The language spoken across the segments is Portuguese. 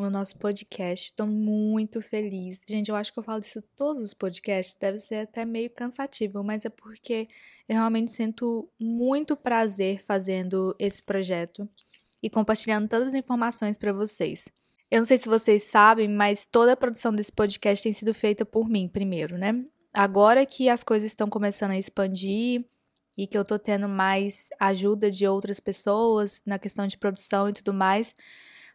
no nosso podcast. Estou muito feliz. Gente, eu acho que eu falo isso todos os podcasts, deve ser até meio cansativo, mas é porque eu realmente sinto muito prazer fazendo esse projeto e compartilhando todas as informações para vocês. Eu não sei se vocês sabem, mas toda a produção desse podcast tem sido feita por mim primeiro, né? Agora que as coisas estão começando a expandir e que eu tô tendo mais ajuda de outras pessoas na questão de produção e tudo mais,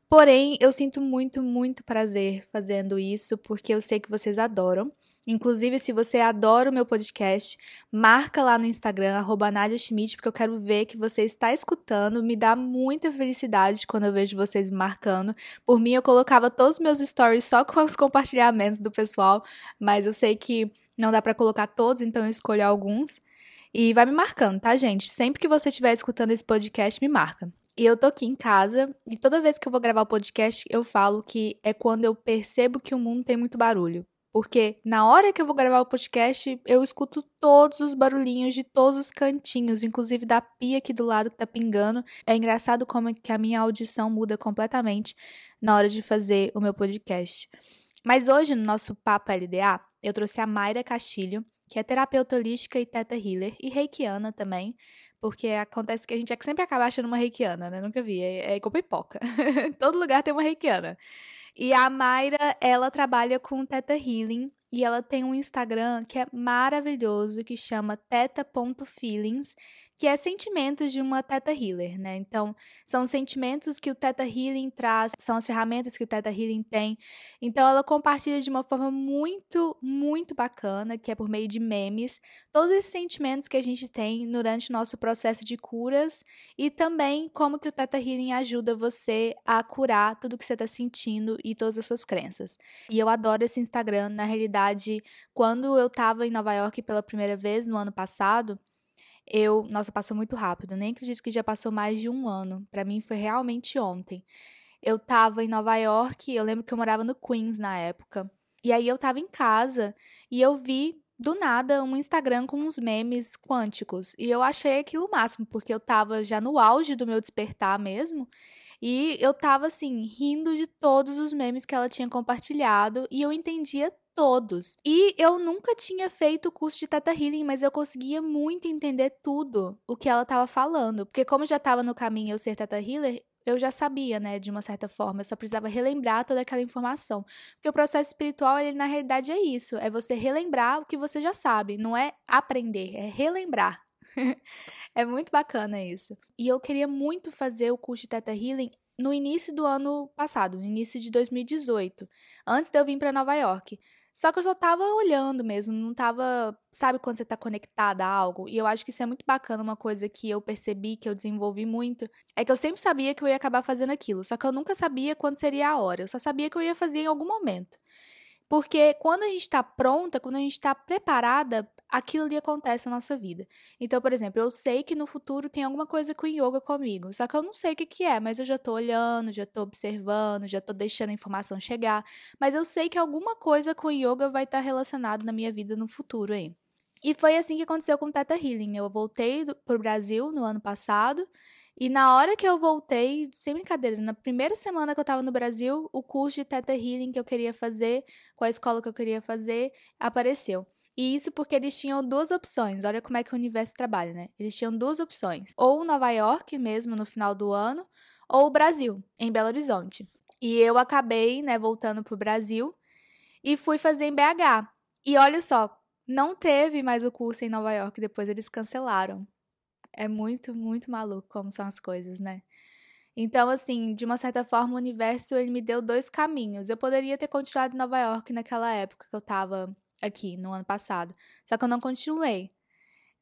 Porém, eu sinto muito, muito prazer fazendo isso, porque eu sei que vocês adoram. Inclusive, se você adora o meu podcast, marca lá no Instagram, arroba Nadia Schmidt, porque eu quero ver que você está escutando. Me dá muita felicidade quando eu vejo vocês marcando. Por mim, eu colocava todos os meus stories só com os compartilhamentos do pessoal, mas eu sei que não dá para colocar todos, então eu escolho alguns. E vai me marcando, tá, gente? Sempre que você estiver escutando esse podcast, me marca. E eu tô aqui em casa e toda vez que eu vou gravar o podcast, eu falo que é quando eu percebo que o mundo tem muito barulho. Porque na hora que eu vou gravar o podcast, eu escuto todos os barulhinhos de todos os cantinhos, inclusive da pia aqui do lado que tá pingando. É engraçado como é que a minha audição muda completamente na hora de fazer o meu podcast. Mas hoje, no nosso Papo LDA, eu trouxe a Mayra Castilho, que é terapeuta holística e teta healer, e reikiana também. Porque acontece que a gente é sempre acaba achando uma reikiana, né? Nunca vi. É, é igual pipoca. Todo lugar tem uma reikiana. E a Mayra, ela trabalha com Teta Healing. E ela tem um Instagram que é maravilhoso, que chama teta.feelings que é sentimentos de uma Teta Healer, né? Então, são sentimentos que o Teta Healing traz, são as ferramentas que o Teta Healing tem. Então, ela compartilha de uma forma muito, muito bacana, que é por meio de memes, todos esses sentimentos que a gente tem durante o nosso processo de curas e também como que o Teta Healing ajuda você a curar tudo que você está sentindo e todas as suas crenças. E eu adoro esse Instagram, na realidade, quando eu estava em Nova York pela primeira vez no ano passado, eu, nossa, passou muito rápido, nem acredito que já passou mais de um ano. Para mim foi realmente ontem. Eu tava em Nova York, eu lembro que eu morava no Queens na época. E aí eu tava em casa e eu vi do nada um Instagram com uns memes quânticos. E eu achei aquilo o máximo, porque eu tava já no auge do meu despertar mesmo. E eu tava assim, rindo de todos os memes que ela tinha compartilhado e eu entendia todos. E eu nunca tinha feito o curso de Teta Healing, mas eu conseguia muito entender tudo o que ela estava falando. Porque como já estava no caminho eu ser Teta Healer, eu já sabia, né, de uma certa forma, eu só precisava relembrar toda aquela informação. Porque o processo espiritual, ele na realidade é isso, é você relembrar o que você já sabe, não é aprender, é relembrar. é muito bacana isso. E eu queria muito fazer o curso de Teta Healing no início do ano passado, no início de 2018, antes de eu vir para Nova York. Só que eu só tava olhando mesmo, não tava. Sabe quando você tá conectada a algo? E eu acho que isso é muito bacana. Uma coisa que eu percebi, que eu desenvolvi muito, é que eu sempre sabia que eu ia acabar fazendo aquilo. Só que eu nunca sabia quando seria a hora. Eu só sabia que eu ia fazer em algum momento. Porque quando a gente está pronta, quando a gente está preparada, aquilo ali acontece na nossa vida. Então, por exemplo, eu sei que no futuro tem alguma coisa com yoga comigo, só que eu não sei o que, que é, mas eu já estou olhando, já estou observando, já estou deixando a informação chegar, mas eu sei que alguma coisa com yoga vai estar tá relacionado na minha vida no futuro aí. E foi assim que aconteceu com o Teta Healing. Eu voltei para o Brasil no ano passado E na hora que eu voltei, sem brincadeira, na primeira semana que eu tava no Brasil, o curso de Theta Healing que eu queria fazer, com a escola que eu queria fazer, apareceu. E isso porque eles tinham duas opções. Olha como é que o universo trabalha, né? Eles tinham duas opções. Ou Nova York, mesmo no final do ano, ou o Brasil, em Belo Horizonte. E eu acabei, né, voltando pro Brasil e fui fazer em BH. E olha só, não teve mais o curso em Nova York, depois eles cancelaram. É muito, muito maluco como são as coisas, né? Então, assim, de uma certa forma, o universo ele me deu dois caminhos. Eu poderia ter continuado em Nova York naquela época que eu tava aqui, no ano passado. Só que eu não continuei,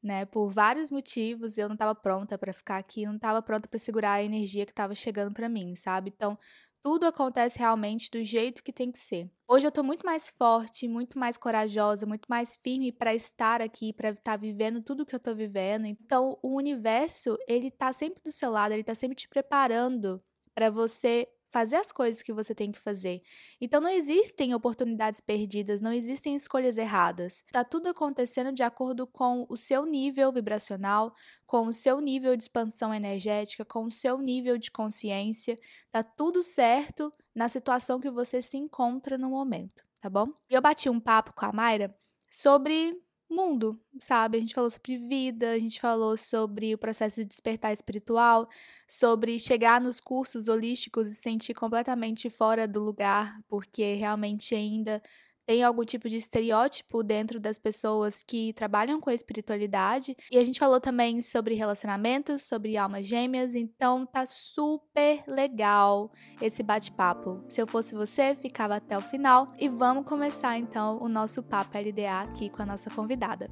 né? Por vários motivos, eu não estava pronta para ficar aqui, não estava pronta para segurar a energia que estava chegando para mim, sabe? Então, tudo acontece realmente do jeito que tem que ser. Hoje eu tô muito mais forte, muito mais corajosa, muito mais firme para estar aqui, para estar tá vivendo tudo que eu tô vivendo. Então, o universo, ele tá sempre do seu lado, ele tá sempre te preparando para você fazer as coisas que você tem que fazer. Então não existem oportunidades perdidas, não existem escolhas erradas. Tá tudo acontecendo de acordo com o seu nível vibracional, com o seu nível de expansão energética, com o seu nível de consciência. Tá tudo certo na situação que você se encontra no momento, tá bom? Eu bati um papo com a Mayra sobre mundo, sabe? A gente falou sobre vida, a gente falou sobre o processo de despertar espiritual, sobre chegar nos cursos holísticos e sentir completamente fora do lugar, porque realmente ainda tem algum tipo de estereótipo dentro das pessoas que trabalham com a espiritualidade. E a gente falou também sobre relacionamentos, sobre almas gêmeas, então tá super legal esse bate-papo. Se eu fosse você, ficava até o final e vamos começar então o nosso papo LDA aqui com a nossa convidada.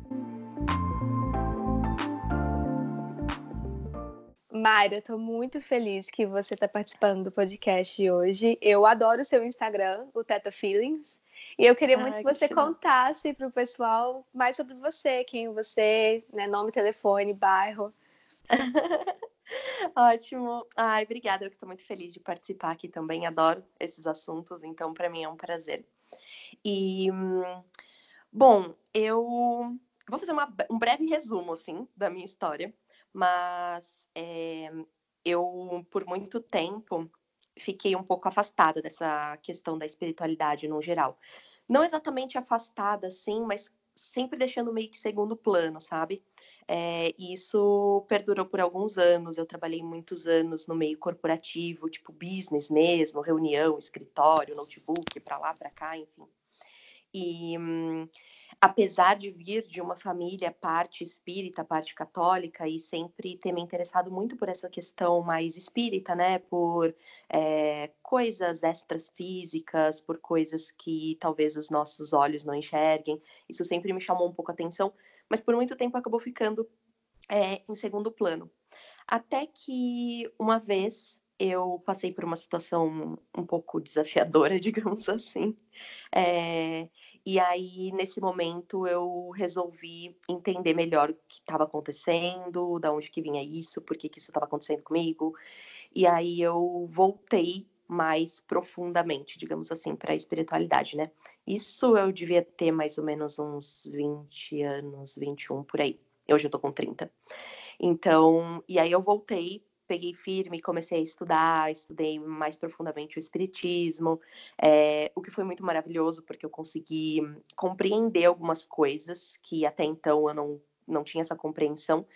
Mayra, estou muito feliz que você está participando do podcast hoje. Eu adoro o seu Instagram, o Teta Feelings. E eu queria muito Ai, que você que contasse para o pessoal mais sobre você, quem você, né, nome, telefone, bairro. Ótimo. Ai, obrigada. Eu estou muito feliz de participar aqui também. Adoro esses assuntos, então para mim é um prazer. E bom, eu vou fazer uma, um breve resumo assim da minha história, mas é, eu por muito tempo fiquei um pouco afastada dessa questão da espiritualidade no geral. Não exatamente afastada, sim, mas sempre deixando meio que segundo plano, sabe? É, isso perdurou por alguns anos. Eu trabalhei muitos anos no meio corporativo, tipo business mesmo, reunião, escritório, notebook, para lá, para cá, enfim. E hum, apesar de vir de uma família parte espírita, parte católica, e sempre ter me interessado muito por essa questão mais espírita, né? Por é, coisas extras físicas, por coisas que talvez os nossos olhos não enxerguem. Isso sempre me chamou um pouco a atenção, mas por muito tempo acabou ficando é, em segundo plano. Até que uma vez eu passei por uma situação um pouco desafiadora, digamos assim. É, e aí, nesse momento, eu resolvi entender melhor o que estava acontecendo, da onde que vinha isso, por que, que isso estava acontecendo comigo. E aí eu voltei mais profundamente, digamos assim, para a espiritualidade, né? Isso eu devia ter mais ou menos uns 20 anos, 21 por aí. Hoje eu tô com 30. Então, e aí eu voltei peguei firme, comecei a estudar, estudei mais profundamente o espiritismo, é, o que foi muito maravilhoso porque eu consegui compreender algumas coisas que até então eu não, não tinha essa compreensão.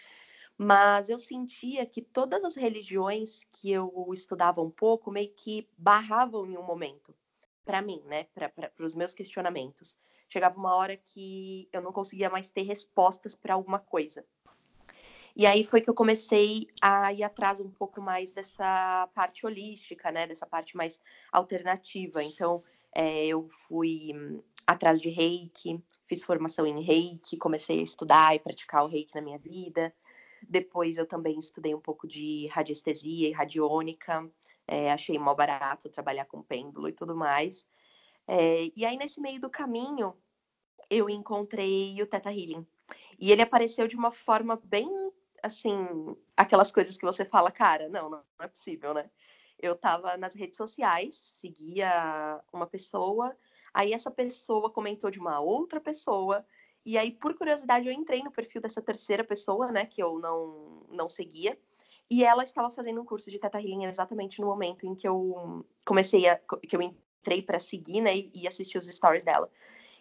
Mas eu sentia que todas as religiões que eu estudava um pouco meio que barravam em um momento para mim, né, para os meus questionamentos. Chegava uma hora que eu não conseguia mais ter respostas para alguma coisa. E aí foi que eu comecei a ir atrás um pouco mais dessa parte holística, né? Dessa parte mais alternativa. Então, é, eu fui atrás de reiki, fiz formação em reiki, comecei a estudar e praticar o reiki na minha vida. Depois eu também estudei um pouco de radiestesia e radiônica. É, achei mó barato trabalhar com pêndulo e tudo mais. É, e aí, nesse meio do caminho, eu encontrei o Teta Healing. E ele apareceu de uma forma bem assim, aquelas coisas que você fala, cara, não, não é possível, né? Eu tava nas redes sociais, seguia uma pessoa, aí essa pessoa comentou de uma outra pessoa, e aí, por curiosidade, eu entrei no perfil dessa terceira pessoa, né, que eu não, não seguia, E ela estava fazendo um curso de Teta Healing exatamente no momento em que eu comecei a. que eu entrei para seguir, né, e assistir os stories dela.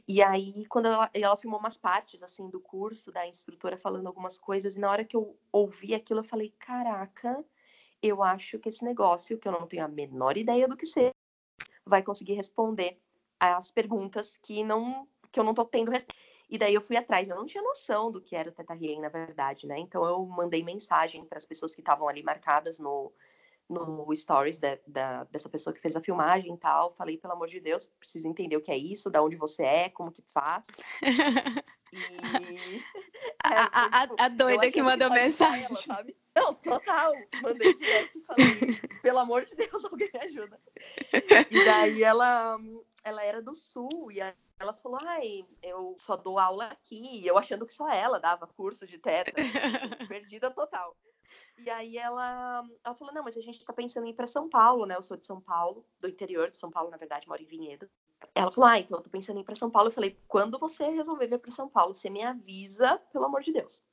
E aí, quando ela, ela filmou umas partes, assim, do curso, da instrutora falando algumas coisas, e na hora que eu ouvi aquilo, eu falei, caraca, eu acho que esse negócio, que eu não tenho a menor ideia do que ser, vai conseguir responder as perguntas que não que eu não tô tendo resposta. E daí eu fui atrás, eu não tinha noção do que era o Teta Healing, na verdade, né? Então eu mandei mensagem para as pessoas que estavam ali marcadas no, no stories de, da, dessa pessoa que fez a filmagem e tal. Falei, pelo amor de Deus, preciso entender o que é isso, da onde você é, como que faz. E... a, é, a, tipo, a, doida que mandou que mensagem. Ela, sabe? Não, total. Mandei direto e falei, pelo amor de Deus, alguém me ajuda. E daí ela, ela era do sul e ela falou, ai, eu só dou aula aqui. Eu achando que só ela dava curso de teta. Perdida total. E aí ela, ela falou, não, mas a gente está pensando em ir para São Paulo, né? Eu sou de São Paulo, do interior de São Paulo, na verdade, moro em Vinhedo. Ela falou, ah, então eu tô pensando em ir para São Paulo. Eu falei, quando você resolver vir para São Paulo, você me avisa, pelo amor de Deus.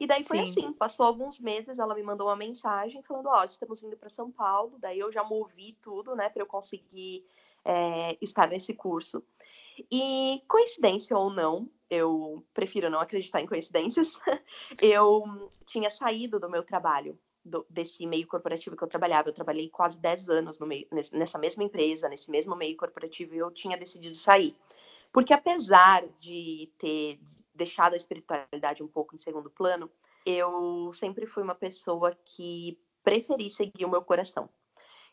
E daí foi Sim. assim, passou alguns meses, ela me mandou uma mensagem falando, ó, oh, estamos indo para São Paulo. Daí eu já movi tudo, né, para eu conseguir é, estar nesse curso. E coincidência ou não, eu prefiro não acreditar em coincidências, eu tinha saído do meu trabalho, do, desse meio corporativo que eu trabalhava. Eu trabalhei quase 10 anos no meio, nessa mesma empresa, nesse mesmo meio corporativo, e eu tinha decidido sair. Porque apesar de ter deixado a espiritualidade um pouco em segundo plano, eu sempre fui uma pessoa que preferi seguir o meu coração.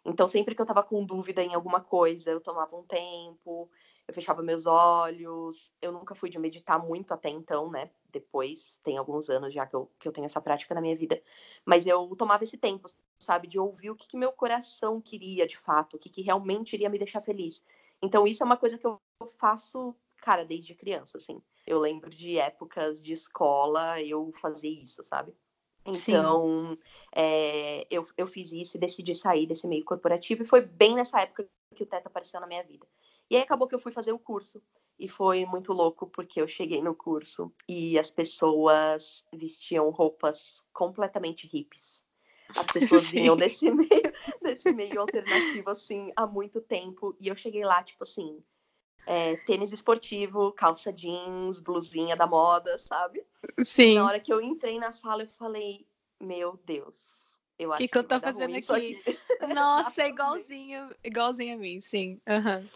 Então, sempre que eu estava com dúvida em alguma coisa, eu tomava um tempo, eu fechava meus olhos. Eu nunca fui de meditar muito até então, né? Depois, tem alguns anos já que eu, que eu tenho essa prática na minha vida. Mas eu tomava esse tempo, sabe? De ouvir o que, que meu coração queria de fato, o que, que realmente iria me deixar feliz. Então, isso é uma coisa que eu faço, cara, desde criança, assim. Eu lembro de épocas de escola, eu fazia isso, sabe? Então, é, eu, eu fiz isso e decidi sair desse meio corporativo, e foi bem nessa época que o Teto apareceu na minha vida. E aí acabou que eu fui fazer o curso. E foi muito louco, porque eu cheguei no curso e as pessoas vestiam roupas completamente hippies. As pessoas vinham desse meio, desse meio alternativo, assim, há muito tempo. E eu cheguei lá, tipo assim, é, tênis esportivo, calça jeans, blusinha da moda, sabe? Sim. E na hora que eu entrei na sala, eu falei, meu Deus, eu acho que, que eu tô fazendo aqui? aqui. Nossa, é igualzinho, igualzinho a mim, sim. Uhum.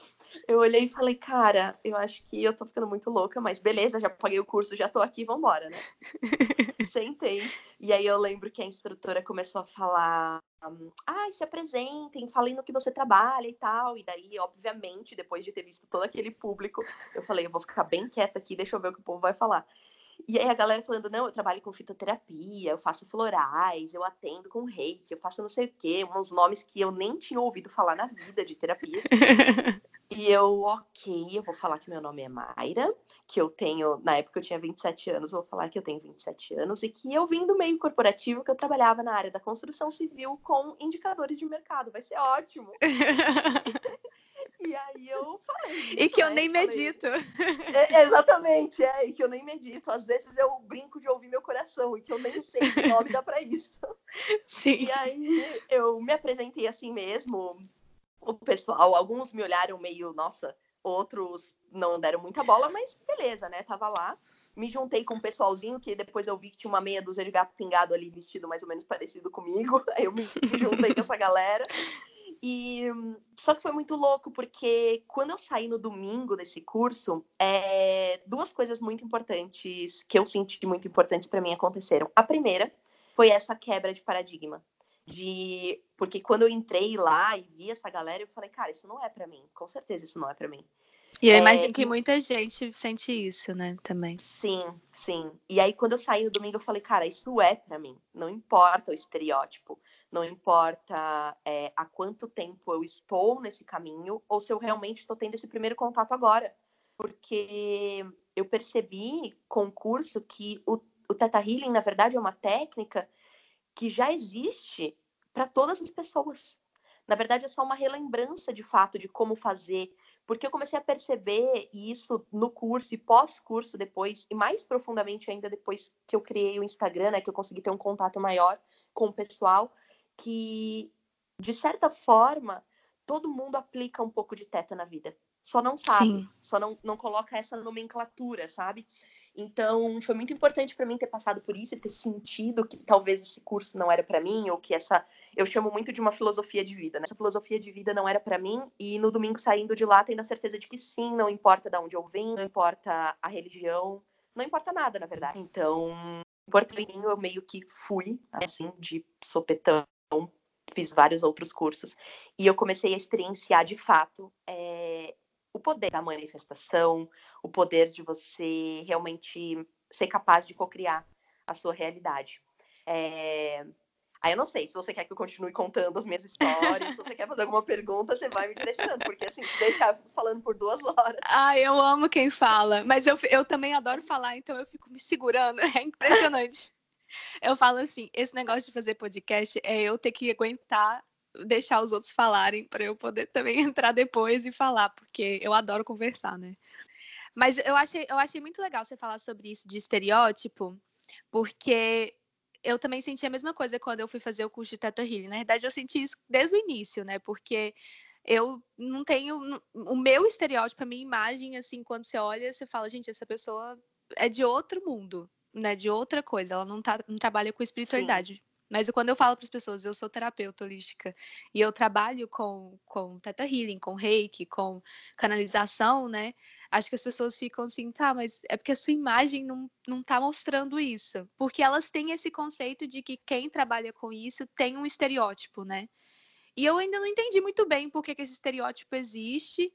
Eu olhei e falei, cara, eu acho que eu tô ficando muito louca, mas beleza, já paguei o curso, já tô aqui, vambora, né? Sentei. E aí eu lembro que a instrutora começou a falar, ah, se apresentem, falem no que você trabalha e tal. E daí, obviamente, depois de ter visto todo aquele público, eu falei, eu vou ficar bem quieta aqui, deixa eu ver o que o povo vai falar. E aí a galera falando, não, eu trabalho com fitoterapia, eu faço florais, eu atendo com reiki, eu faço não sei o quê, uns nomes que eu nem tinha ouvido falar na vida de terapias. e eu, ok, eu vou falar que meu nome é Mayra, que eu tenho, na época eu tinha 27 anos, vou falar que eu tenho 27 anos, e que eu vim do meio corporativo, que eu trabalhava na área da construção civil com indicadores de mercado, vai ser ótimo. E aí eu falei. Isso, e que né? eu nem medito. É, exatamente, é, e que eu nem medito. Às vezes eu brinco de ouvir meu coração, e que eu nem sei que nome dá para isso. Sim. E aí eu me apresentei assim mesmo. O pessoal, alguns me olharam meio, nossa, outros não deram muita bola, mas beleza, né? Tava lá. Me juntei com um pessoalzinho que depois eu vi que tinha uma meia dúzia de gato pingado ali vestido mais ou menos parecido comigo. Aí eu me juntei com essa galera. E só que foi muito louco, porque quando eu saí no domingo desse curso, é, duas coisas muito importantes que eu senti muito importantes para mim aconteceram. A primeira foi essa quebra de paradigma. De porque quando eu entrei lá e vi essa galera, eu falei, cara, isso não é para mim. Com certeza isso não é para mim. E eu é, imagino que e... muita gente sente isso, né, também. Sim, sim. E aí, quando eu saí no domingo, eu falei, cara, isso é para mim. Não importa o estereótipo, não importa é, há quanto tempo eu estou nesse caminho, ou se eu realmente estou tendo esse primeiro contato agora. Porque eu percebi com o curso que o, o Teta Healing, na verdade, é uma técnica que já existe para todas as pessoas. Na verdade, é só uma relembrança de fato de como fazer, porque eu comecei a perceber isso no curso e pós-curso depois, e mais profundamente ainda depois que eu criei o Instagram, né, que eu consegui ter um contato maior com o pessoal, que de certa forma todo mundo aplica um pouco de teta na vida. Só não sabe, Sim. só não, não coloca essa nomenclatura, sabe? Então, foi muito importante para mim ter passado por isso e ter sentido que talvez esse curso não era para mim, ou que essa. Eu chamo muito de uma filosofia de vida, né? Essa filosofia de vida não era para mim, e no domingo saindo de lá, tendo a certeza de que sim, não importa de onde eu vim, não importa a religião, não importa nada, na verdade. Então, por mim, eu meio que fui, assim, de sopetão, fiz vários outros cursos, e eu comecei a experienciar de fato. É o poder da manifestação, o poder de você realmente ser capaz de cocriar a sua realidade. É... Aí eu não sei se você quer que eu continue contando as minhas histórias, se você quer fazer alguma pergunta, você vai me direcionando, porque assim, se deixar falando por duas horas. Ah, eu amo quem fala, mas eu, eu também adoro falar, então eu fico me segurando, é impressionante. Eu falo assim, esse negócio de fazer podcast é eu ter que aguentar deixar os outros falarem para eu poder também entrar depois e falar, porque eu adoro conversar, né? Mas eu achei, eu achei muito legal você falar sobre isso de estereótipo, porque eu também senti a mesma coisa quando eu fui fazer o curso de Teta Healing. Na verdade, eu senti isso desde o início, né? Porque eu não tenho o meu estereótipo, a minha imagem, assim, quando você olha, você fala, gente, essa pessoa é de outro mundo, né? De outra coisa. Ela não, tá, não trabalha com espiritualidade. Sim. Mas quando eu falo para as pessoas, eu sou terapeuta holística e eu trabalho com, com Teta Healing, com Reiki, com canalização, né? Acho que as pessoas ficam assim, tá, mas é porque a sua imagem não, não tá mostrando isso. Porque elas têm esse conceito de que quem trabalha com isso tem um estereótipo, né? E eu ainda não entendi muito bem por que, que esse estereótipo existe,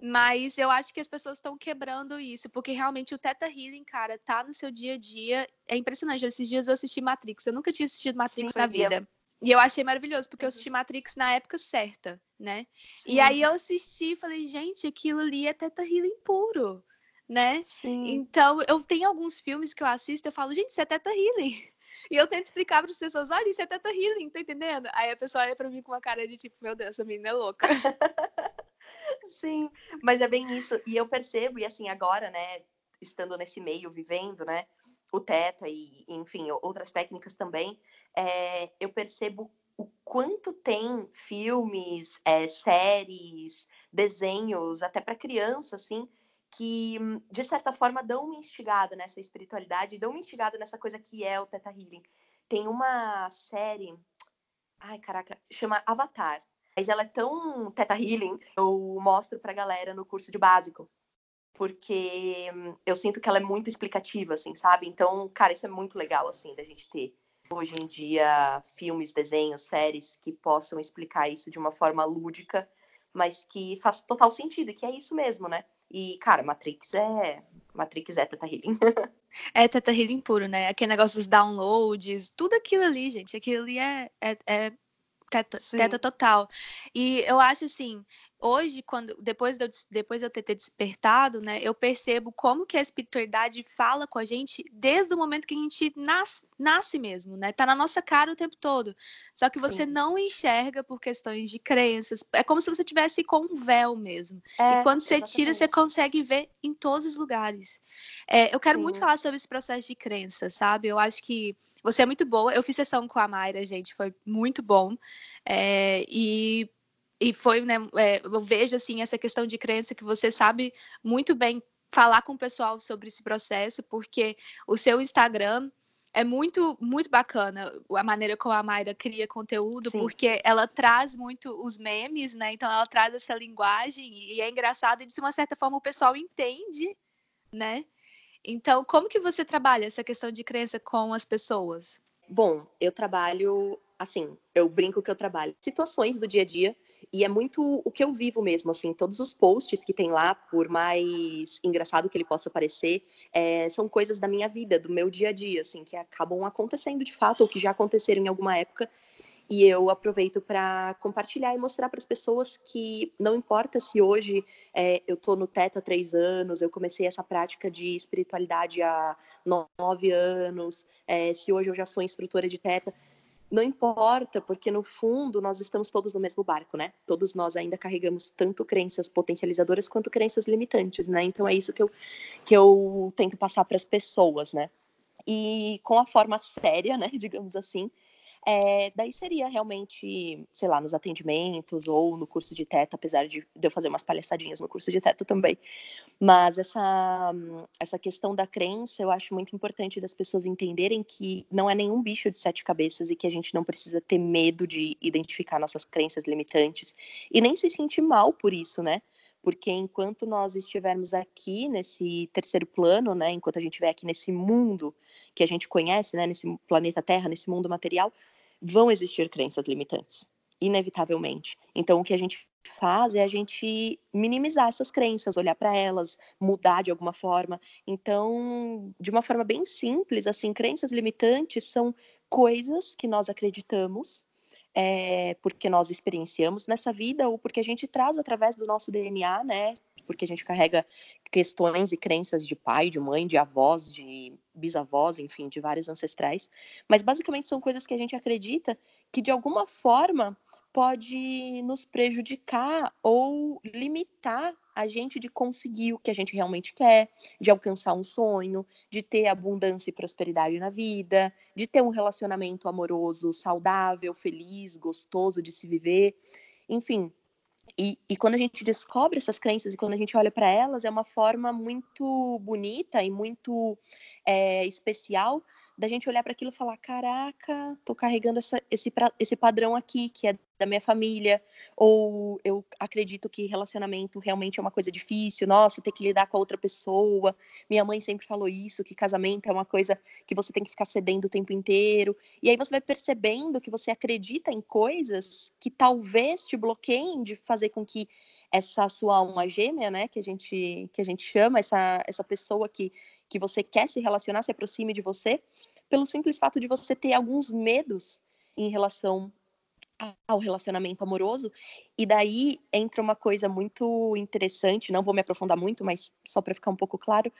mas eu acho que as pessoas estão quebrando isso, porque realmente o Teta Healing, cara, tá no seu dia a dia. É impressionante. Esses dias eu assisti Matrix. Eu nunca tinha assistido Matrix Sim, na vida. E eu achei maravilhoso, porque eu assisti Matrix na época certa, né? Sim. E aí eu assisti e falei, gente, aquilo ali é Teta Healing puro, né? Sim. Então, eu tenho alguns filmes que eu assisto eu falo, gente, isso é Teta Healing. E eu tento explicar para as pessoas, olha, isso é Teta Healing, tá entendendo? Aí a pessoa olha para mim com uma cara de tipo, meu Deus, essa menina é louca. Sim, mas é bem isso. E eu percebo, e assim, agora, né, estando nesse meio, vivendo, né, o Teta e, enfim, outras técnicas também, é, eu percebo o quanto tem filmes, é, séries, desenhos, até para criança, assim, que de certa forma dão uma instigada nessa espiritualidade, dão uma instigada nessa coisa que é o Teta Healing. Tem uma série, ai caraca, chama Avatar. Mas ela é tão teta healing, eu mostro pra galera no curso de básico. Porque eu sinto que ela é muito explicativa, assim, sabe? Então, cara, isso é muito legal, assim, da gente ter hoje em dia filmes, desenhos, séries que possam explicar isso de uma forma lúdica, mas que faz total sentido, que é isso mesmo, né? E, cara, Matrix é. Matrix é Teta Healing. é Teta Healing puro, né? Aquele negócio dos downloads, tudo aquilo ali, gente. Aquilo ali é, é, é teta, teta total. E eu acho assim, hoje, quando depois de eu, depois de eu ter, ter despertado, né, eu percebo como que a espiritualidade fala com a gente desde o momento que a gente nasce, nasce mesmo, né? Tá na nossa cara o tempo todo. Só que você Sim. não enxerga por questões de crenças. É como se você tivesse com um véu mesmo. É, e quando você exatamente. tira, você consegue ver em todos os lugares. É, eu quero Sim. muito falar sobre esse processo de crença, sabe? Eu acho que você é muito boa. Eu fiz sessão com a Mayra, gente, foi muito bom. É, e, e foi, né? É, eu vejo assim essa questão de crença que você sabe muito bem falar com o pessoal sobre esse processo, porque o seu Instagram é muito, muito bacana a maneira como a Mayra cria conteúdo, Sim. porque ela traz muito os memes, né? Então ela traz essa linguagem e é engraçado e de uma certa forma o pessoal entende, né? Então, como que você trabalha essa questão de crença com as pessoas? Bom, eu trabalho assim, eu brinco que eu trabalho situações do dia a dia e é muito o que eu vivo mesmo, assim, todos os posts que tem lá, por mais engraçado que ele possa parecer, é, são coisas da minha vida, do meu dia a dia, assim, que acabam acontecendo de fato ou que já aconteceram em alguma época e eu aproveito para compartilhar e mostrar para as pessoas que não importa se hoje é, eu estou no Teta há três anos, eu comecei essa prática de espiritualidade há nove anos, é, se hoje eu já sou instrutora de Teta, não importa, porque no fundo nós estamos todos no mesmo barco, né? Todos nós ainda carregamos tanto crenças potencializadoras quanto crenças limitantes, né? Então é isso que eu, que eu tento passar para as pessoas, né? E com a forma séria, né, digamos assim, é, daí seria realmente, sei lá, nos atendimentos ou no curso de teto, apesar de, eu fazer umas palhaçadinhas no curso de teto também. Mas essa, essa questão da crença eu acho muito importante das pessoas entenderem que não é nenhum bicho de sete cabeças e que a gente não precisa ter medo de identificar nossas crenças limitantes e nem se sentir mal por isso, né? Porque enquanto nós estivermos aqui nesse terceiro plano, né, enquanto a gente estiver aqui nesse mundo que a gente conhece, né, nesse planeta Terra, nesse mundo material, vão existir crenças limitantes, inevitavelmente. Então, o que a gente faz é a gente minimizar essas crenças, olhar para elas, mudar de alguma forma. Então, de uma forma bem simples, assim, crenças limitantes são coisas que nós acreditamos é, porque nós experienciamos nessa vida ou porque a gente traz através do nosso DNA, né? Porque a gente carrega questões e crenças de pai, de mãe, de avós, de bisavós, enfim, de vários ancestrais. Mas basicamente são coisas que a gente acredita que de alguma forma pode nos prejudicar ou limitar a gente de conseguir o que a gente realmente quer, de alcançar um sonho, de ter abundância e prosperidade na vida, de ter um relacionamento amoroso saudável, feliz, gostoso de se viver. Enfim, e, e, quando a gente descobre essas crenças e quando a gente olha para elas, é uma forma muito bonita e muito é, especial da gente olhar para aquilo e falar: caraca, tô carregando essa, esse, esse padrão aqui, que é da minha família, ou eu acredito que relacionamento realmente é uma coisa difícil, nossa, ter que lidar com a outra pessoa. Minha mãe sempre falou isso, que casamento é uma coisa que você tem que ficar cedendo o tempo inteiro. E aí você vai percebendo que você acredita em coisas que talvez te bloqueiem de fazer com que essa sua alma gêmea, né, que a gente que a gente chama essa essa pessoa que que você quer se relacionar, se aproxime de você, pelo simples fato de você ter alguns medos em relação ao relacionamento amoroso. E daí entra uma coisa muito interessante, não vou me aprofundar muito, mas só para ficar um pouco claro,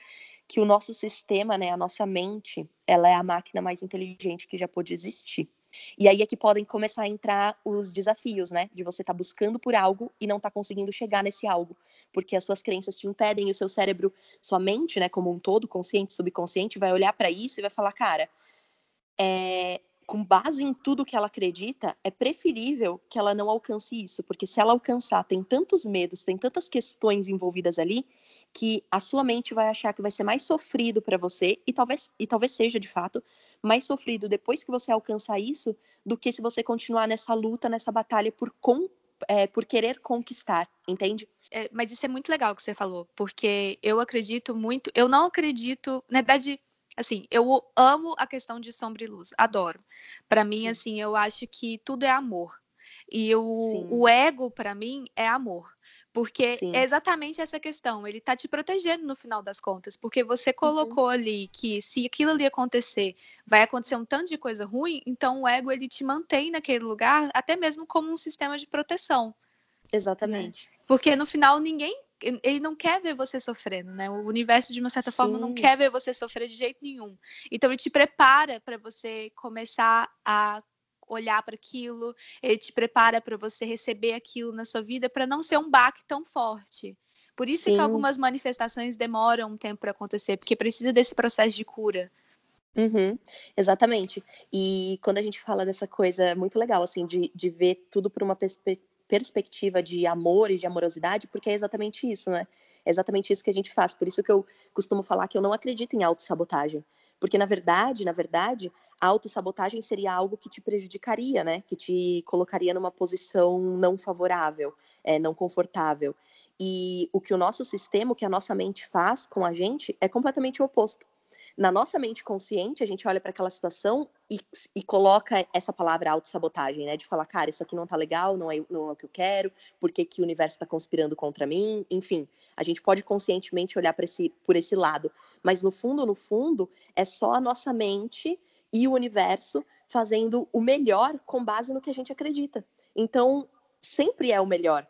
que o nosso sistema, né, a nossa mente, ela é a máquina mais inteligente que já pôde existir. E aí é que podem começar a entrar os desafios, né? De você estar tá buscando por algo e não estar tá conseguindo chegar nesse algo, porque as suas crenças te impedem, e o seu cérebro, sua mente, né, como um todo, consciente, subconsciente, vai olhar para isso e vai falar, cara, é, com base em tudo que ela acredita, é preferível que ela não alcance isso, porque se ela alcançar, tem tantos medos, tem tantas questões envolvidas ali, que a sua mente vai achar que vai ser mais sofrido para você, e talvez, e talvez seja de fato, mais sofrido depois que você alcançar isso, do que se você continuar nessa luta, nessa batalha por, com, é, por querer conquistar, entende? É, mas isso é muito legal que você falou, porque eu acredito muito, eu não acredito, na verdade Assim, eu amo a questão de sombra e luz, adoro. Para mim, Sim. assim, eu acho que tudo é amor. E o, o ego, para mim, é amor. Porque Sim. é exatamente essa questão. Ele tá te protegendo no final das contas. Porque você uhum. colocou uhum. ali que se aquilo ali acontecer, vai acontecer um tanto de coisa ruim, então o ego ele te mantém naquele lugar, até mesmo como um sistema de proteção. Né? Exatamente. Porque no final ninguém ele não quer ver você sofrendo, né? O universo, de uma certa Sim. forma, não quer ver você sofrer de jeito nenhum. Então, ele te prepara para você começar a olhar para aquilo, ele te prepara para você receber aquilo na sua vida para não ser um baque tão forte. Por isso Sim. que algumas manifestações demoram um tempo para acontecer, porque precisa desse processo de cura. Uhum, exatamente. E quando a gente fala dessa coisa é muito legal, assim, de, de ver tudo por uma perspectiva perspectiva de amor e de amorosidade, porque é exatamente isso, né? É exatamente isso que a gente faz. Por isso que eu costumo falar que eu não acredito em autossabotagem. Porque, na verdade, na verdade, a autossabotagem seria algo que te prejudicaria, né? Que te colocaria numa posição não favorável, é, não confortável. E o que o nosso sistema, o que a nossa mente faz com a gente é completamente o oposto na nossa mente consciente, a gente olha para aquela situação e, e, coloca essa palavra autossabotagem, né? De falar, cara, isso aqui não tá legal, não é, não é o que eu quero, por que, que o universo está conspirando contra mim? Enfim, a gente pode conscientemente olhar esse, por esse lado, mas no fundo, no fundo, é só a nossa mente e o universo fazendo o melhor com base no que a gente acredita. Então, sempre é o melhor.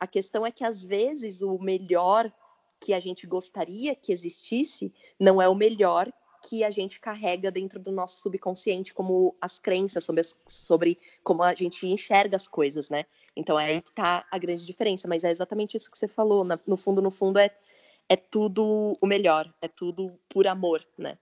A questão é que às vezes o melhor que a gente gostaria que existisse não é o melhor que a gente carrega dentro do nosso subconsciente, como as crenças sobre, as, sobre como a gente enxerga as coisas, né? Então é aí que tá a grande diferença, mas é exatamente isso que você falou. No fundo, no fundo, é, é tudo o melhor, é tudo por amor, né?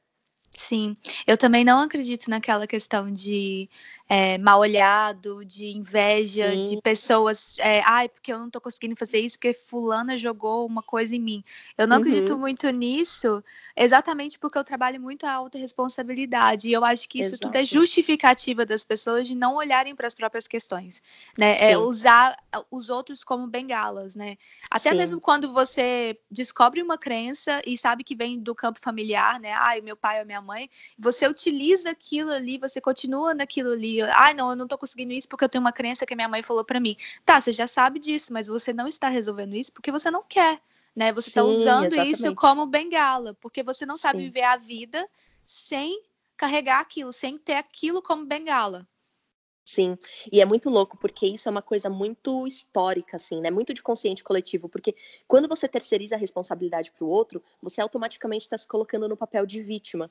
Sim, eu também não acredito naquela questão de é, mal olhado, de inveja, Sim. de pessoas, é, ai, porque eu não tô conseguindo fazer isso, porque fulana jogou uma coisa em mim. Eu não uhum. acredito muito nisso, exatamente porque eu trabalho muito a alta responsabilidade, e eu acho que isso Exato. tudo é justificativa das pessoas de não olharem para as próprias questões, né? É usar os outros como bengalas, né? Até Sim. mesmo quando você descobre uma crença e sabe que vem do campo familiar, né? Ai, meu pai ou minha mãe, você utiliza aquilo ali, você continua naquilo ali, ai, não, eu não tô conseguindo isso porque eu tenho uma crença que minha mãe falou para mim. Tá, você já sabe disso, mas você não está resolvendo isso porque você não quer, né? Você está usando exatamente. isso como bengala, porque você não sabe Sim. viver a vida sem carregar aquilo, sem ter aquilo como bengala. Sim, e é muito louco, porque isso é uma coisa muito histórica, assim, né? Muito de consciente coletivo, porque quando você terceiriza a responsabilidade para o outro, você automaticamente está se colocando no papel de vítima.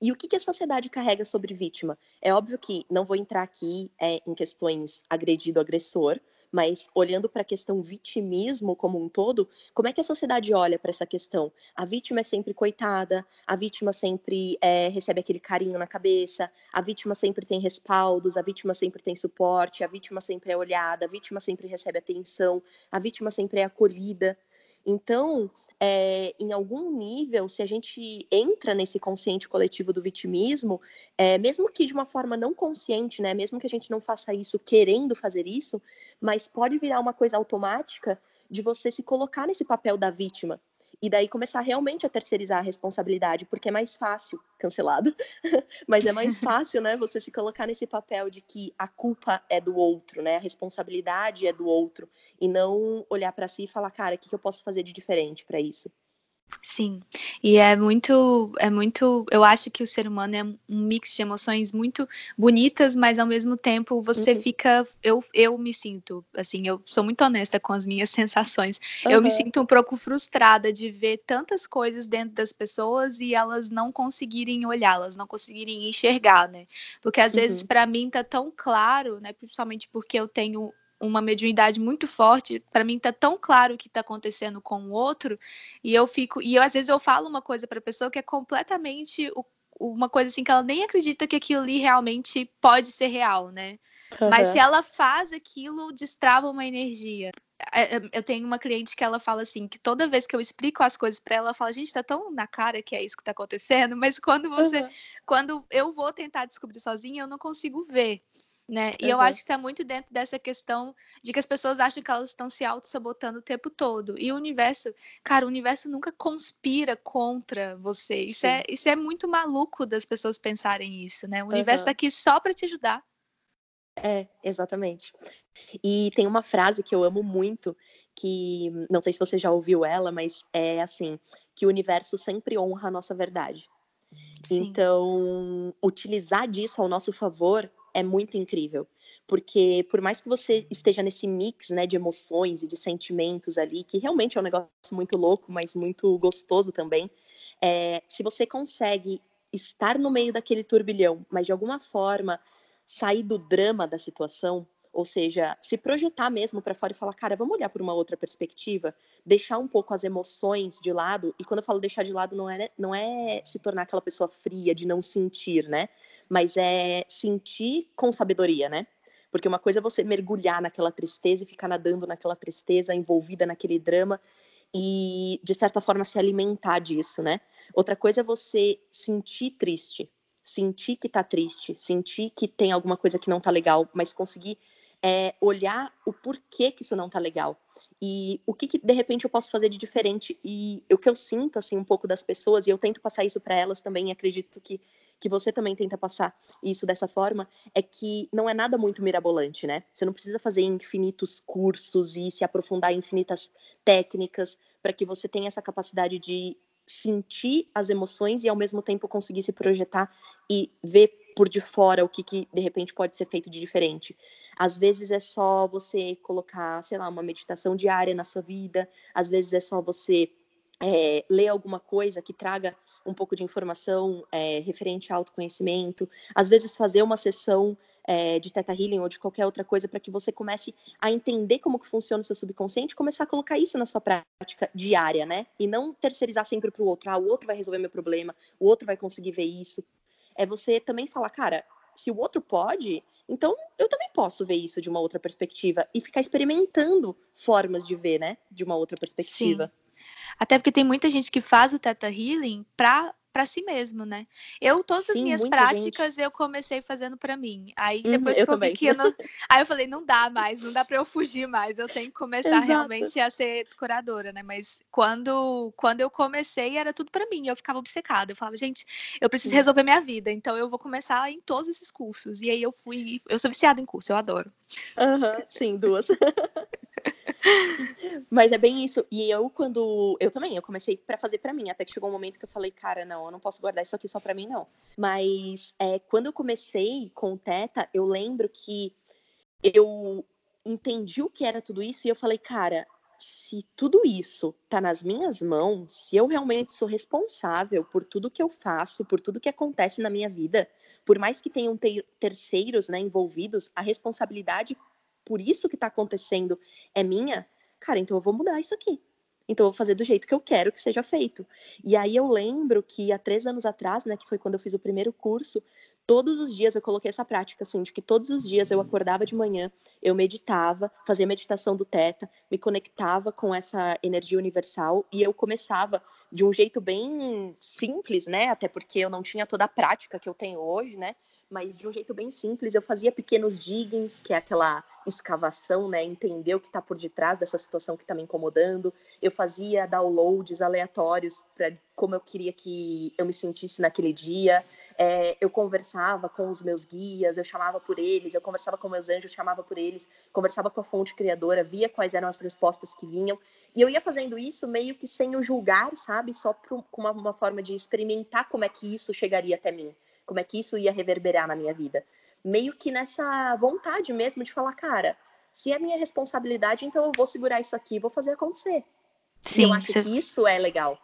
E o que, que a sociedade carrega sobre vítima? É óbvio que não vou entrar aqui é, em questões agredido-agressor, mas olhando para a questão vitimismo como um todo, como é que a sociedade olha para essa questão? A vítima é sempre coitada, a vítima sempre é, recebe aquele carinho na cabeça, a vítima sempre tem respaldos, a vítima sempre tem suporte, a vítima sempre é olhada, a vítima sempre recebe atenção, a vítima sempre é acolhida. Então, é, em algum nível, se a gente entra nesse consciente coletivo do vitimismo, é, mesmo que de uma forma não consciente, né, mesmo que a gente não faça isso querendo fazer isso, mas pode virar uma coisa automática de você se colocar nesse papel da vítima e daí começar realmente a terceirizar a responsabilidade, porque é mais fácil, cancelado, mas é mais fácil, né, você se colocar nesse papel de que a culpa é do outro, né, a responsabilidade é do outro, e não olhar para si e falar, cara, o que, que eu posso fazer de diferente para isso? Sim, e é muito, é muito, eu acho que o ser humano é um mix de emoções muito bonitas, mas ao mesmo tempo você uhum. fica, eu, eu me sinto, assim, eu sou muito honesta com as minhas sensações, uhum. eu me sinto um pouco frustrada de ver tantas coisas dentro das pessoas e elas não conseguirem olhá-las, não conseguirem enxergar, né, porque às uhum. vezes para mim tá tão claro, né, principalmente porque eu tenho uma mediunidade muito forte, para mim tá tão claro o que está acontecendo com o outro, e eu fico, e eu, às vezes eu falo uma coisa para a pessoa que é completamente o, uma coisa assim que ela nem acredita que aquilo ali realmente pode ser real, né? Uhum. Mas se ela faz aquilo, destrava uma energia. É, é, eu tenho uma cliente que ela fala assim, que toda vez que eu explico as coisas para ela, ela fala, gente, tá tão na cara que é isso que tá acontecendo, mas quando você, uhum. quando eu vou tentar descobrir sozinha, eu não consigo ver né? E uhum. eu acho que está muito dentro dessa questão de que as pessoas acham que elas estão se auto-sabotando o tempo todo. E o universo, cara, o universo nunca conspira contra você. Isso, é, isso é muito maluco das pessoas pensarem isso, né? O universo está aqui só para te ajudar. É, exatamente. E tem uma frase que eu amo muito, que não sei se você já ouviu ela, mas é assim, que o universo sempre honra a nossa verdade. Sim. Então, utilizar disso ao nosso favor é muito incrível, porque por mais que você esteja nesse mix, né, de emoções e de sentimentos ali, que realmente é um negócio muito louco, mas muito gostoso também, é, se você consegue estar no meio daquele turbilhão, mas de alguma forma sair do drama da situação, ou seja, se projetar mesmo para fora e falar, cara, vamos olhar por uma outra perspectiva, deixar um pouco as emoções de lado. E quando eu falo deixar de lado, não é, não é se tornar aquela pessoa fria de não sentir, né? Mas é sentir com sabedoria, né? Porque uma coisa é você mergulhar naquela tristeza e ficar nadando naquela tristeza, envolvida naquele drama e, de certa forma, se alimentar disso, né? Outra coisa é você sentir triste, sentir que tá triste, sentir que tem alguma coisa que não tá legal, mas conseguir é, olhar o porquê que isso não tá legal e o que, que, de repente eu posso fazer de diferente e o que eu sinto assim um pouco das pessoas e eu tento passar isso para elas também e acredito que que você também tenta passar isso dessa forma é que não é nada muito mirabolante, né? Você não precisa fazer infinitos cursos e se aprofundar em infinitas técnicas para que você tenha essa capacidade de sentir as emoções e ao mesmo tempo conseguir se projetar e ver por de fora o que, que de repente pode ser feito de diferente. Às vezes é só você colocar, sei lá, uma meditação diária na sua vida, às vezes é só você é, ler alguma coisa que traga um pouco de informação é, referente ao autoconhecimento, às vezes fazer uma sessão é, de Teta Healing ou de qualquer outra coisa para que você comece a entender como que funciona o seu subconsciente e começar a colocar isso na sua prática diária, né? E não terceirizar sempre para o outro. Ah, o outro vai resolver meu problema, o outro vai conseguir ver isso. É você também falar, cara, se o outro pode, então eu também posso ver isso de uma outra perspectiva e ficar experimentando formas de ver, né, de uma outra perspectiva. Sim. Até porque tem muita gente que faz o Teta Healing para para si mesmo, né? Eu todas Sim, as minhas práticas gente. eu comecei fazendo para mim. Aí uhum, depois uhum, que eu, vi que eu não, aí eu falei não dá mais, não dá para eu fugir mais. Eu tenho que começar Exato. realmente a ser curadora, né? Mas quando quando eu comecei era tudo para mim. Eu ficava obcecada. Eu falava gente, eu preciso resolver minha vida, então eu vou começar em todos esses cursos. E aí eu fui, eu sou viciada em curso, eu adoro. Uhum, sim, duas. Mas é bem isso. E eu, quando. Eu também, eu comecei para fazer para mim, até que chegou um momento que eu falei, cara, não, eu não posso guardar isso aqui só para mim, não. Mas é, quando eu comecei com o Teta, eu lembro que eu entendi o que era tudo isso e eu falei, cara, se tudo isso tá nas minhas mãos, se eu realmente sou responsável por tudo que eu faço, por tudo que acontece na minha vida, por mais que tenham ter terceiros né, envolvidos, a responsabilidade por isso que está acontecendo é minha, cara, então eu vou mudar isso aqui. Então eu vou fazer do jeito que eu quero que seja feito. E aí eu lembro que há três anos atrás, né, que foi quando eu fiz o primeiro curso, todos os dias eu coloquei essa prática, assim, de que todos os dias eu acordava de manhã, eu meditava, fazia meditação do Teta, me conectava com essa energia universal e eu começava de um jeito bem simples, né? Até porque eu não tinha toda a prática que eu tenho hoje, né? mas de um jeito bem simples. Eu fazia pequenos diggings, que é aquela escavação, né? Entender o que está por detrás dessa situação que está me incomodando. Eu fazia downloads aleatórios para como eu queria que eu me sentisse naquele dia. É, eu conversava com os meus guias, eu chamava por eles, eu conversava com meus anjos, chamava por eles, conversava com a fonte criadora, via quais eram as respostas que vinham. E eu ia fazendo isso meio que sem o julgar, sabe? Só com uma, uma forma de experimentar como é que isso chegaria até mim como é que isso ia reverberar na minha vida. Meio que nessa vontade mesmo de falar, cara, se é minha responsabilidade, então eu vou segurar isso aqui e vou fazer acontecer. Sim, e eu acho se... que isso é legal.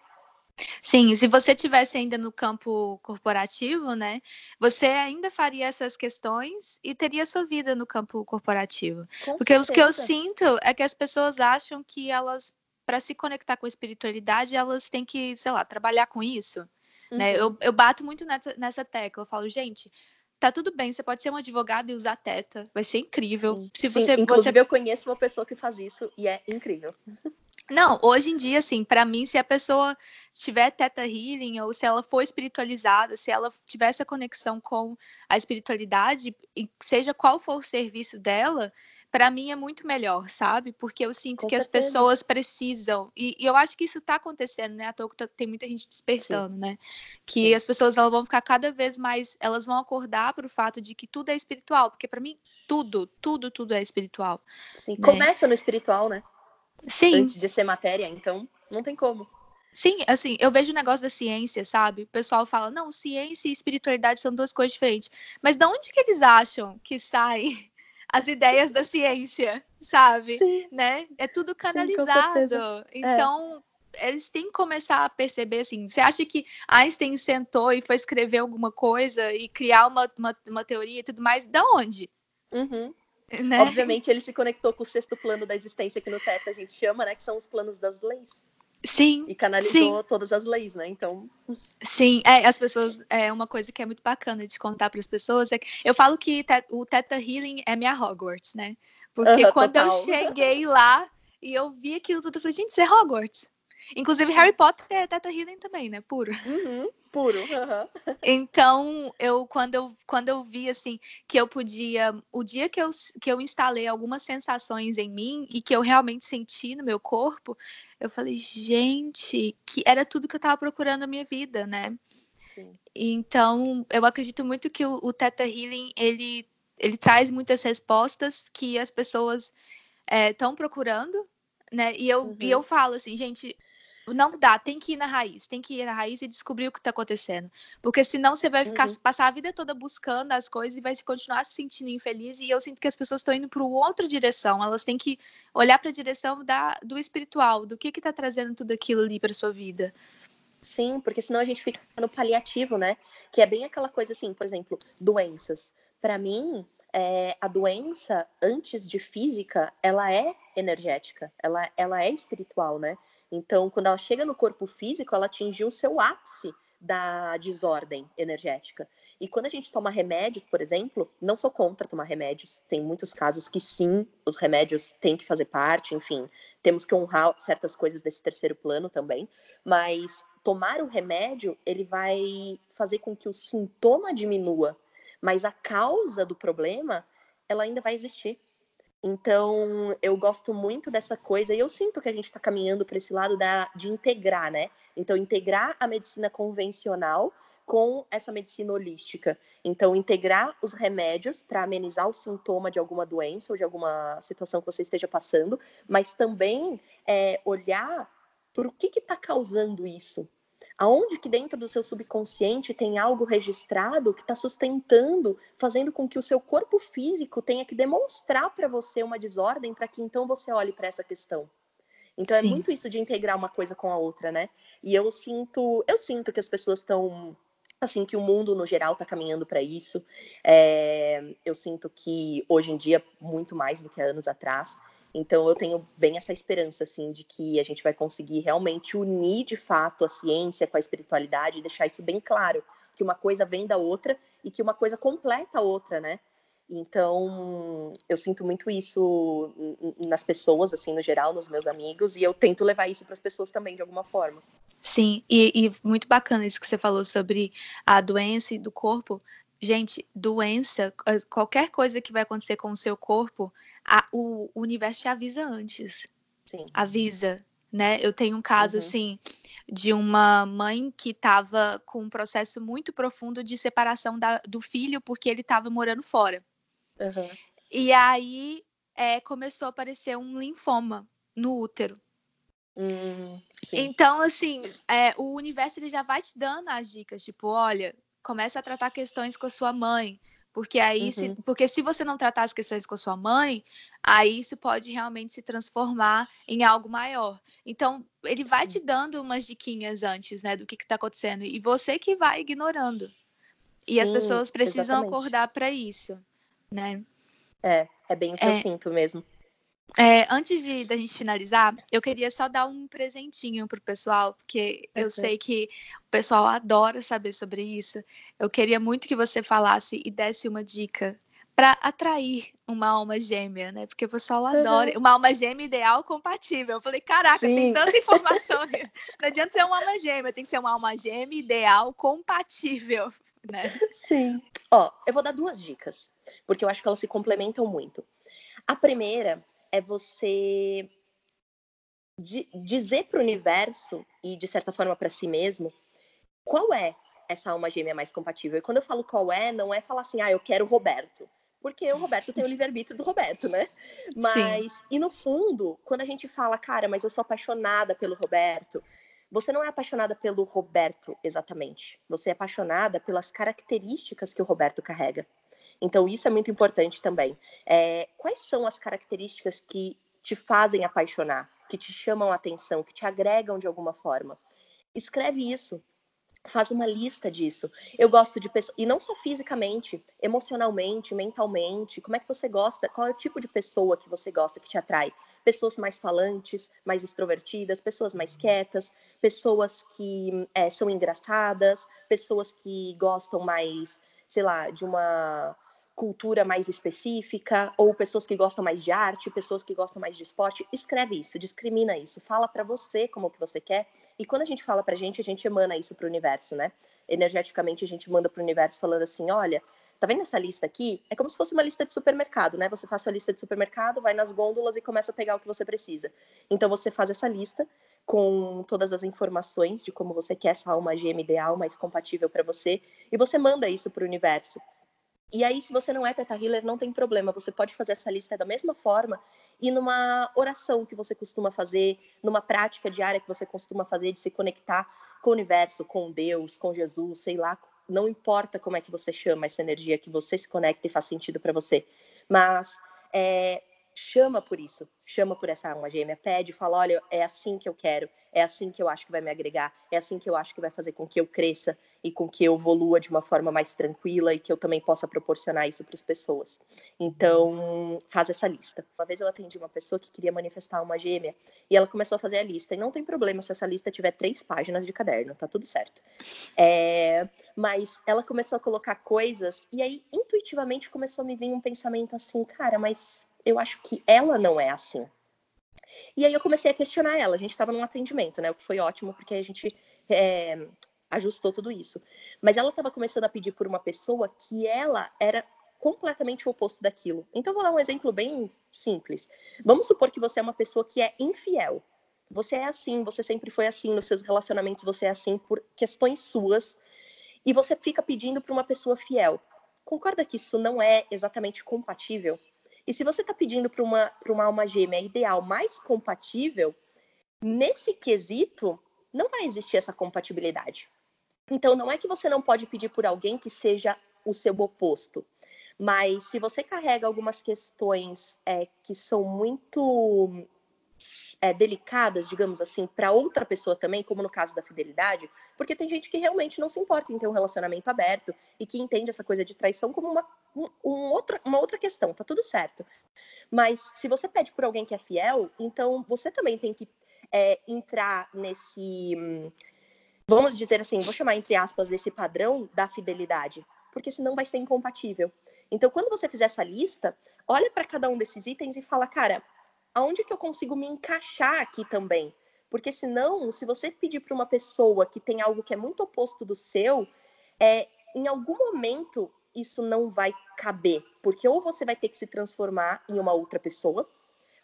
Sim, se você tivesse ainda no campo corporativo, né, você ainda faria essas questões e teria sua vida no campo corporativo. Com Porque certeza. o que eu sinto é que as pessoas acham que elas, para se conectar com a espiritualidade, elas têm que, sei lá, trabalhar com isso. Uhum. Né? Eu, eu bato muito nessa, tecla. Eu falo, gente, tá tudo bem, você pode ser um advogado e usar teta, vai ser incrível. Sim, Se você, Inclusive, você... eu conheço uma pessoa que faz isso e é incrível. Não, hoje em dia, assim, para mim, se a pessoa tiver teta healing ou se ela for espiritualizada, se ela tiver essa conexão com a espiritualidade, seja qual for o serviço dela, para mim é muito melhor, sabe? Porque eu sinto Com que certeza. as pessoas precisam, e, e, eu acho que isso está acontecendo, né? À toa que tá, tem muita gente despertando, Sim. né? Que Sim. as pessoas elas vão ficar cada vez mais, elas vão acordar para o fato de que tudo é espiritual, porque para mim tudo, tudo, tudo é espiritual. Sim, né? começa no espiritual, né? Sim. Antes de ser matéria, então não tem como. Sim, assim, eu vejo o negócio da ciência, sabe? O pessoal fala, não, ciência e espiritualidade são duas coisas diferentes. Mas de onde que eles acham que sai as ideias da ciência, sabe? Sim. Né? É tudo canalizado. Sim, então, é. eles têm que começar a perceber assim. Você acha que Einstein sentou e foi escrever alguma coisa e criar uma, uma, uma teoria e tudo mais? Da onde? Uhum. Né? Obviamente, ele se conectou com o sexto plano da existência que no Teta a gente chama, né? Que são os planos das leis. Sim. E canalizou sim. todas as leis, né? Então. Sim, é, as pessoas. É uma coisa que é muito bacana de contar para as pessoas. É que eu falo que o Teta Healing é minha Hogwarts, né? Porque uh -huh, quando total. eu cheguei lá e eu vi aquilo tudo, eu falei, gente, isso é Hogwarts. Inclusive, Harry Potter é Teta Healing também, né? Puro. Uhum, puro. Uhum. Então, eu quando, eu quando eu vi assim que eu podia, o dia que eu, que eu instalei algumas sensações em mim e que eu realmente senti no meu corpo, eu falei, gente, que era tudo que eu estava procurando na minha vida, né? Sim. Então, eu acredito muito que o, o Teta Healing ele ele traz muitas respostas que as pessoas estão é, procurando, né? E eu, uhum. e eu falo assim, gente, não dá, tem que ir na raiz, tem que ir na raiz e descobrir o que está acontecendo. Porque senão você vai ficar, uhum. passar a vida toda buscando as coisas e vai se continuar se sentindo infeliz. E eu sinto que as pessoas estão indo para outra direção. Elas têm que olhar para a direção da, do espiritual, do que está trazendo tudo aquilo ali para sua vida. Sim, porque senão a gente fica no paliativo, né? Que é bem aquela coisa assim, por exemplo, doenças. Para mim, é, a doença, antes de física, ela é energética, ela, ela é espiritual, né? Então, quando ela chega no corpo físico, ela atingiu o seu ápice da desordem energética. E quando a gente toma remédios, por exemplo, não sou contra tomar remédios, tem muitos casos que sim, os remédios têm que fazer parte, enfim, temos que honrar certas coisas desse terceiro plano também, mas tomar o remédio, ele vai fazer com que o sintoma diminua, mas a causa do problema, ela ainda vai existir. Então, eu gosto muito dessa coisa e eu sinto que a gente está caminhando para esse lado da, de integrar, né? Então, integrar a medicina convencional com essa medicina holística. Então, integrar os remédios para amenizar o sintoma de alguma doença ou de alguma situação que você esteja passando, mas também é, olhar por o que está causando isso. Aonde que dentro do seu subconsciente tem algo registrado que está sustentando, fazendo com que o seu corpo físico tenha que demonstrar para você uma desordem para que então você olhe para essa questão. Então é Sim. é muito isso de integrar uma coisa com a outra, né? E eu sinto, eu sinto que as pessoas estão assim que o mundo no geral está caminhando para isso. É, eu sinto que hoje em dia muito mais do que anos atrás. Então eu tenho bem essa esperança assim de que a gente vai conseguir realmente unir de fato a ciência com a espiritualidade e deixar isso bem claro, que uma coisa vem da outra e que uma coisa completa a outra, né? Então, eu sinto muito isso nas pessoas, assim, no geral, nos meus amigos, e eu tento levar isso para as pessoas também, de alguma forma. Sim, e, e, muito bacana isso que você falou sobre a doença e do corpo. Gente, doença, qualquer coisa que vai acontecer com o seu corpo, a, o, o universo te avisa antes. Sim. Avisa, né? Eu tenho um caso, uhum. assim, de uma mãe que estava com um processo muito profundo de separação da, do filho porque ele estava morando fora. Uhum. E aí é, começou a aparecer um linfoma no útero. Hum, então, assim, é, o universo ele já vai te dando as dicas, tipo, olha, começa a tratar questões com a sua mãe, porque aí, uhum. se, porque se você não tratar as questões com a sua mãe, aí isso pode realmente se transformar em algo maior. Então, ele vai Sim. te dando umas diquinhas antes, né, do que está acontecendo, e você que vai ignorando. Sim, e as pessoas precisam exatamente. acordar para isso, né? É, é bem o que é, eu sinto mesmo. É, antes de da gente finalizar, eu queria só dar um presentinho pro pessoal, porque eu sei que o pessoal adora saber sobre isso. Eu queria muito que você falasse e desse uma dica para atrair uma alma gêmea, né? Porque o pessoal adora uhum. uma alma gêmea ideal compatível. Eu falei, caraca, Sim. tem tanta informação. Não adianta ser uma alma gêmea, tem que ser uma alma gêmea ideal compatível, né? Sim. Ó, eu vou dar duas dicas, porque eu acho que elas se complementam muito. A primeira é você dizer para o universo e de certa forma para si mesmo qual é essa alma gêmea mais compatível. E quando eu falo qual é, não é falar assim, ah, eu quero o Roberto. Porque o Roberto tem o livre-arbítrio do Roberto, né? Mas, Sim. e no fundo, quando a gente fala, cara, mas eu sou apaixonada pelo Roberto, você não é apaixonada pelo Roberto exatamente. Você é apaixonada pelas características que o Roberto carrega. Então, isso é muito importante também. É, quais são as características que te fazem apaixonar, que te chamam a atenção, que te agregam de alguma forma? Escreve isso. Faz uma lista disso. Eu gosto de pessoas, e não só fisicamente, emocionalmente, mentalmente. Como é que você gosta? Qual é o tipo de pessoa que você gosta, que te atrai? Pessoas mais falantes, mais extrovertidas, pessoas mais quietas, pessoas que é, são engraçadas, pessoas que gostam mais sei lá, de uma cultura mais específica, ou pessoas que gostam mais de arte, pessoas que gostam mais de esporte, escreve isso, discrimina isso, fala para você como que você quer, e quando a gente fala pra gente, a gente emana isso pro universo, né? Energeticamente a gente manda pro universo falando assim, olha, tá vendo essa lista aqui? É como se fosse uma lista de supermercado, né? Você faz sua lista de supermercado, vai nas gôndolas e começa a pegar o que você precisa. Então você faz essa lista com todas as informações de como você quer essa alma gêmea ideal, mais compatível para você, e você manda isso para o universo. E aí, se você não é Teta Healer, não tem problema, você pode fazer essa lista da mesma forma e numa oração que você costuma fazer, numa prática diária que você costuma fazer de se conectar com o universo, com Deus, com Jesus, sei lá, não importa como é que você chama essa energia que você se conecta e faz sentido para você, mas é, chama por isso, chama por essa alma gêmea, pede, fala, olha, é assim que eu quero, é assim que eu acho que vai me agregar, é assim que eu acho que vai fazer com que eu cresça e com que eu evolua de uma forma mais tranquila e que eu também possa proporcionar isso para as pessoas. Então, faz essa lista. Uma vez eu atendi uma pessoa que queria manifestar uma gêmea e ela começou a fazer a lista. E não tem problema se essa lista tiver três páginas de caderno, tá tudo certo. É... Mas ela começou a colocar coisas e aí intuitivamente começou a me vir um pensamento assim, cara, mas eu acho que ela não é assim. E aí eu comecei a questionar ela. A gente estava num atendimento, né? O que foi ótimo, porque a gente é, ajustou tudo isso. Mas ela estava começando a pedir por uma pessoa que ela era completamente o oposto daquilo. Então, vou dar um exemplo bem simples. Vamos supor que você é uma pessoa que é infiel. Você é assim, você sempre foi assim nos seus relacionamentos, você é assim por questões suas, e você fica pedindo para uma pessoa fiel. Concorda que isso não é exatamente compatível? E se você está pedindo para uma, uma alma gêmea ideal mais compatível, nesse quesito, não vai existir essa compatibilidade. Então, não é que você não pode pedir por alguém que seja o seu oposto, mas se você carrega algumas questões é, que são muito é, delicadas, digamos assim, para outra pessoa também, como no caso da fidelidade, porque tem gente que realmente não se importa em ter um relacionamento aberto e que entende essa coisa de traição como uma, um, um outra, uma outra questão, tá tudo certo. Mas se você pede por alguém que é fiel, então você também tem que é, entrar nesse. Vamos dizer assim, vou chamar entre aspas desse padrão da fidelidade, porque senão vai ser incompatível. Então, quando você fizer essa lista, olha para cada um desses itens e fala, cara, aonde que eu consigo me encaixar aqui também? Porque senão, se você pedir para uma pessoa que tem algo que é muito oposto do seu, é, em algum momento isso não vai caber, porque ou você vai ter que se transformar em uma outra pessoa,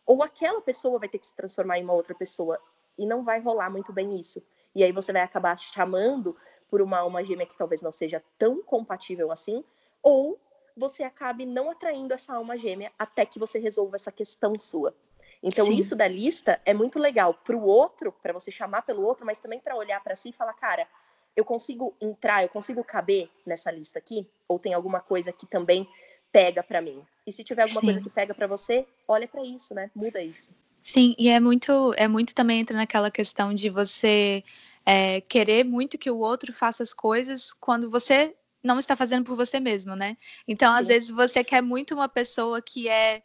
ou aquela pessoa vai ter que se transformar em uma outra pessoa e não vai rolar muito bem isso. E aí você vai acabar chamando por uma alma gêmea que talvez não seja tão compatível assim, ou você acabe não atraindo essa alma gêmea até que você resolva essa questão sua. Então, Sim. isso da lista é muito legal para o outro, para você chamar pelo outro, mas também para olhar para si e falar, cara, eu consigo entrar, eu consigo caber nessa lista aqui? Ou tem alguma coisa que também pega para mim? E se tiver alguma Sim. coisa que pega para você, olha para isso, né? Muda isso. Sim, e é muito, é muito também entra naquela questão de você é, querer muito que o outro faça as coisas quando você não está fazendo por você mesmo, né? Então, Sim. às vezes, você quer muito uma pessoa que é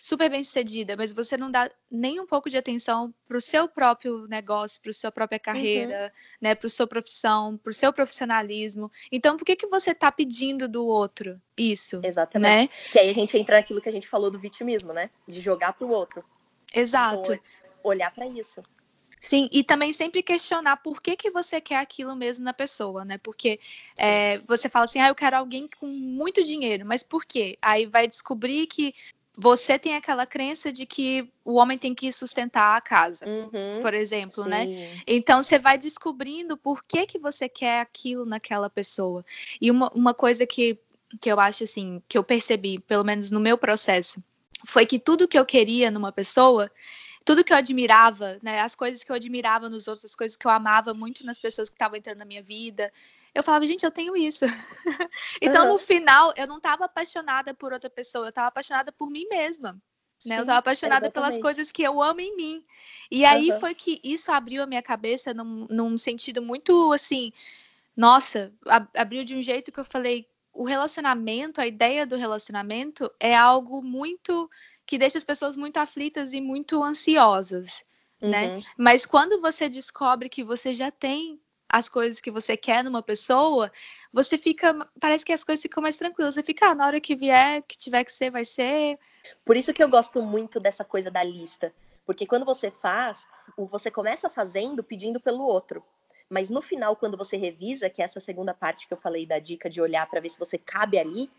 super bem sucedida, mas você não dá nem um pouco de atenção para o seu próprio negócio, para a sua própria carreira, uhum. né, para a sua profissão, para o seu profissionalismo. Então, por que que você está pedindo do outro isso? Exatamente. Né? Que aí a gente entra naquilo que a gente falou do vitimismo, né? De jogar para o outro. Exato. Então, olhar para isso. Sim, e também sempre questionar por que, que você quer aquilo mesmo na pessoa, né? Porque é, você fala assim, ah, eu quero alguém com muito dinheiro, mas por quê? Aí vai descobrir que você tem aquela crença de que o homem tem que sustentar a casa, uhum, por exemplo, né? sim. né? Então você vai descobrindo por que que você quer aquilo naquela pessoa. E uma, uma coisa que, que eu acho assim, que eu percebi, pelo menos no meu processo, foi que tudo que eu queria numa pessoa tudo que eu admirava, né, as coisas que eu admirava nos outros, as coisas que eu amava muito nas pessoas que estavam entrando na minha vida, eu falava, gente, eu tenho isso. então, uhum. no final, eu não estava apaixonada por outra pessoa, eu estava apaixonada por mim mesma. Né? Sim, eu estava apaixonada exatamente. pelas coisas que eu amo em mim. E aí uhum. foi que isso abriu a minha cabeça num, num sentido muito assim. Nossa, abriu de um jeito que eu falei: o relacionamento, a ideia do relacionamento é algo muito que deixa as pessoas muito aflitas e muito ansiosas, né? uhum. né? Mas quando você descobre que você já tem as coisas que você quer numa pessoa, você fica, parece que as coisas ficam mais tranquilas. Você fica, ah, na hora que vier, que tiver que ser, vai ser. Por isso que eu gosto muito dessa coisa da lista, porque quando você faz, você começa fazendo pedindo pelo outro. Mas no final, quando você revisa, que é essa segunda parte que eu falei da dica de olhar para ver se você cabe ali,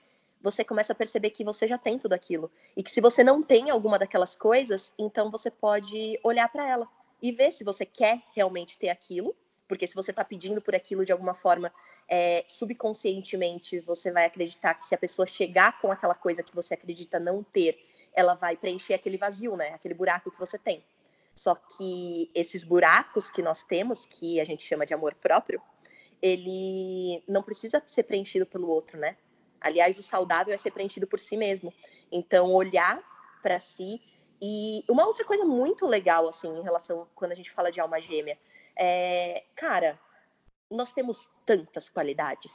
você começa a perceber que você já tem tudo aquilo. E que se você não tem alguma daquelas coisas, então você pode olhar para ela e ver se você quer realmente ter aquilo porque se você está pedindo por aquilo de alguma forma, é, subconscientemente, você vai acreditar que se a pessoa chegar com aquela coisa que você acredita não ter, ela vai preencher aquele vazio, né? Aquele buraco que você tem. Só que esses buracos que nós temos, que a gente chama de amor próprio, ele não precisa ser preenchido pelo outro, né? Aliás, o saudável é ser preenchido por si mesmo. Então, olhar para si. E uma outra coisa muito legal, assim, em relação quando a gente fala de alma gêmea, é, cara, nós temos tantas qualidades,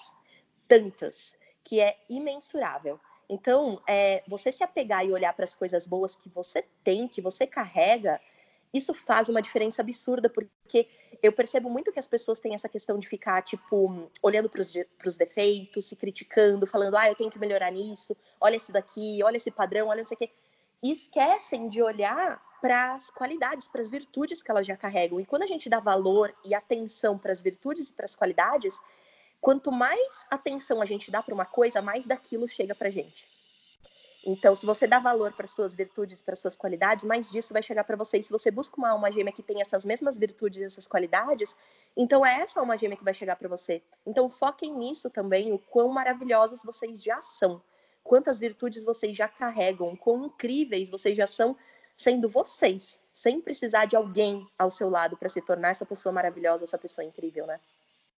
tantas, que é imensurável. Então, é, você se apegar e olhar para as coisas boas que você tem, que você carrega, isso faz uma diferença absurda, porque eu percebo muito que as pessoas têm essa questão de ficar, tipo, olhando para os defeitos, se criticando, falando, ah, eu tenho que melhorar nisso, olha esse daqui, olha esse padrão, olha não sei o quê. E esquecem de olhar para as qualidades, para as virtudes que elas já carregam. E quando a gente dá valor e atenção para as virtudes e para as qualidades, quanto mais atenção a gente dá para uma coisa, mais daquilo chega para gente. Então, se você dá valor para suas virtudes, para suas qualidades, mais disso vai chegar para você. E se você busca uma alma gêmea que tem essas mesmas virtudes e essas qualidades, então é essa alma gêmea que vai chegar para você. Então, foquem nisso também, o quão maravilhosos vocês já são, quantas virtudes vocês já carregam, quão incríveis vocês já são sendo vocês, sem precisar de alguém ao seu lado para se tornar essa pessoa maravilhosa, essa pessoa incrível, né?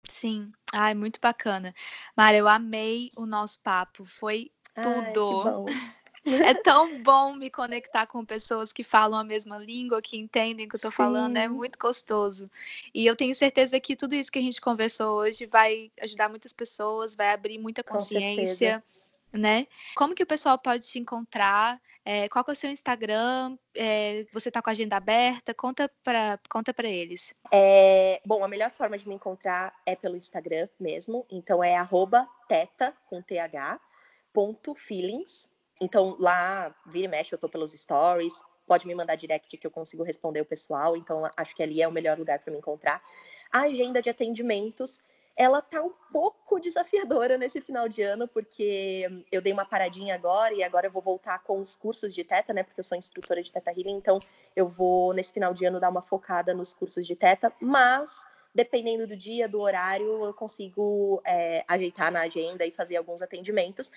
Sim, ai, muito bacana. Mara, eu amei o nosso papo, foi tudo. Ai, é tão bom me conectar com pessoas que falam a mesma língua, que entendem o que eu estou falando, é muito gostoso. E eu tenho certeza que tudo isso que a gente conversou hoje vai ajudar muitas pessoas, vai abrir muita consciência, né? Como que o pessoal pode te encontrar? É, qual é o seu Instagram? É, você está com a agenda aberta? Conta para conta eles. É, bom, a melhor forma de me encontrar é pelo Instagram mesmo. Então é teta, com TH, ponto feelings. Então, lá, vira e mexe, eu tô pelos stories, pode me mandar direct que eu consigo responder o pessoal, então acho que ali é o melhor lugar para me encontrar. A agenda de atendimentos, ela tá um pouco desafiadora nesse final de ano, porque eu dei uma paradinha agora e agora eu vou voltar com os cursos de teta, né? Porque eu sou instrutora de teta healing, então eu vou nesse final de ano dar uma focada nos cursos de teta, mas dependendo do dia, do horário, eu consigo é, ajeitar na agenda e fazer alguns atendimentos.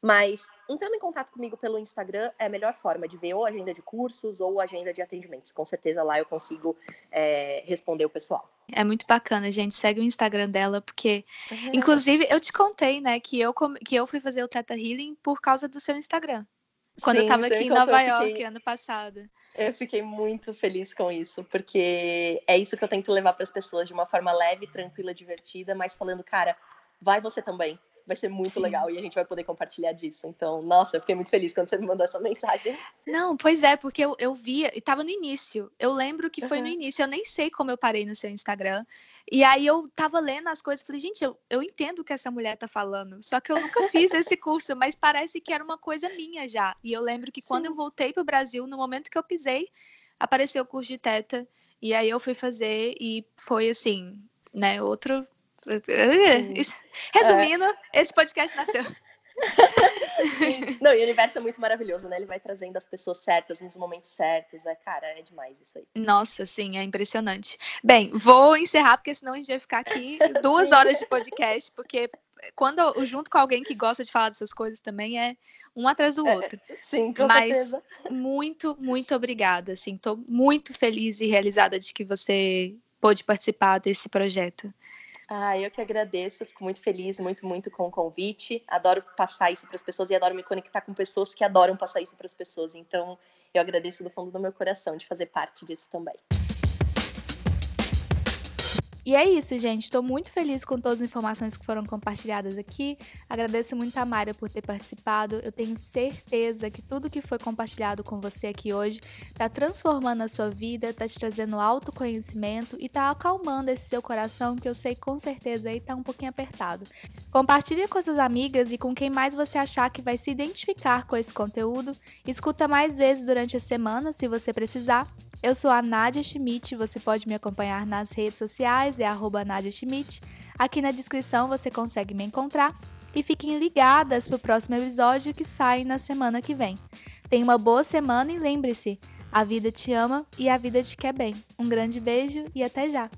Mas entrando em contato comigo pelo Instagram é a melhor forma de ver ou agenda de cursos ou agenda de atendimentos. Com certeza lá eu consigo é, responder o pessoal. É muito bacana, gente. Segue o Instagram dela, porque, uhum. inclusive, eu te contei, né, que eu, que eu fui fazer o Teta Healing por causa do seu Instagram. Quando Sim, eu tava aqui em Nova York fiquei, ano passado. Eu fiquei muito feliz com isso, porque é isso que eu tento levar para as pessoas de uma forma leve, tranquila, divertida, mas falando, cara, vai você também vai ser muito Sim. legal e a gente vai poder compartilhar disso. Então, nossa, eu fiquei muito feliz quando você me mandou essa mensagem. Não, pois é, porque eu, eu via, e tava no início. Eu lembro que foi uhum. no início, eu nem sei como eu parei no seu Instagram. E aí eu tava lendo as coisas, falei, gente, eu, eu entendo o que essa mulher tá falando. Só que eu nunca fiz esse curso, mas parece que era uma coisa minha já. E eu lembro que Sim. quando eu voltei pro Brasil, no momento que eu pisei, apareceu o curso de teta. E aí eu fui fazer e foi assim, né, outro Resumindo, é. esse podcast nasceu. Não, e o universo é muito maravilhoso, né? Ele vai trazendo as pessoas certas nos momentos certos. É, cara, é demais isso aí. Nossa, sim, é impressionante. Bem, vou encerrar, porque senão a gente vai ficar aqui duas horas de podcast, porque quando eu junto com alguém que gosta de falar dessas coisas também é um atrás do é, outro. É, sim, com Mas certeza. muito, muito obrigada. Assim, tô muito feliz e realizada de que você pôde participar desse projeto. Ah, eu que agradeço, fico muito feliz, muito, muito com o convite. Adoro passar isso para as pessoas e adoro me conectar com pessoas que adoram passar isso para as pessoas. Então, eu agradeço do fundo do meu coração de fazer parte disso também. E é isso, gente. Estou muito feliz com todas as informações que foram compartilhadas aqui. Agradeço muito a Mayra por ter participado. Eu tenho certeza que tudo que foi compartilhado com você aqui hoje está transformando a sua vida, está te trazendo autoconhecimento e está acalmando esse seu coração que eu sei com certeza aí está um pouquinho apertado. Compartilhe com suas amigas e com quem mais você achar que vai se identificar com esse conteúdo. Escuta mais vezes durante a semana, se você precisar. Eu sou a Nadia Schmidt, você pode me acompanhar nas redes sociais, é arroba Nadia Schmidt. Aqui na descrição você consegue me encontrar. E fiquem ligadas para o próximo episódio que sai na semana que vem. Tenha uma boa semana e lembre-se, a vida te ama e a vida te quer bem. Um grande beijo e até já!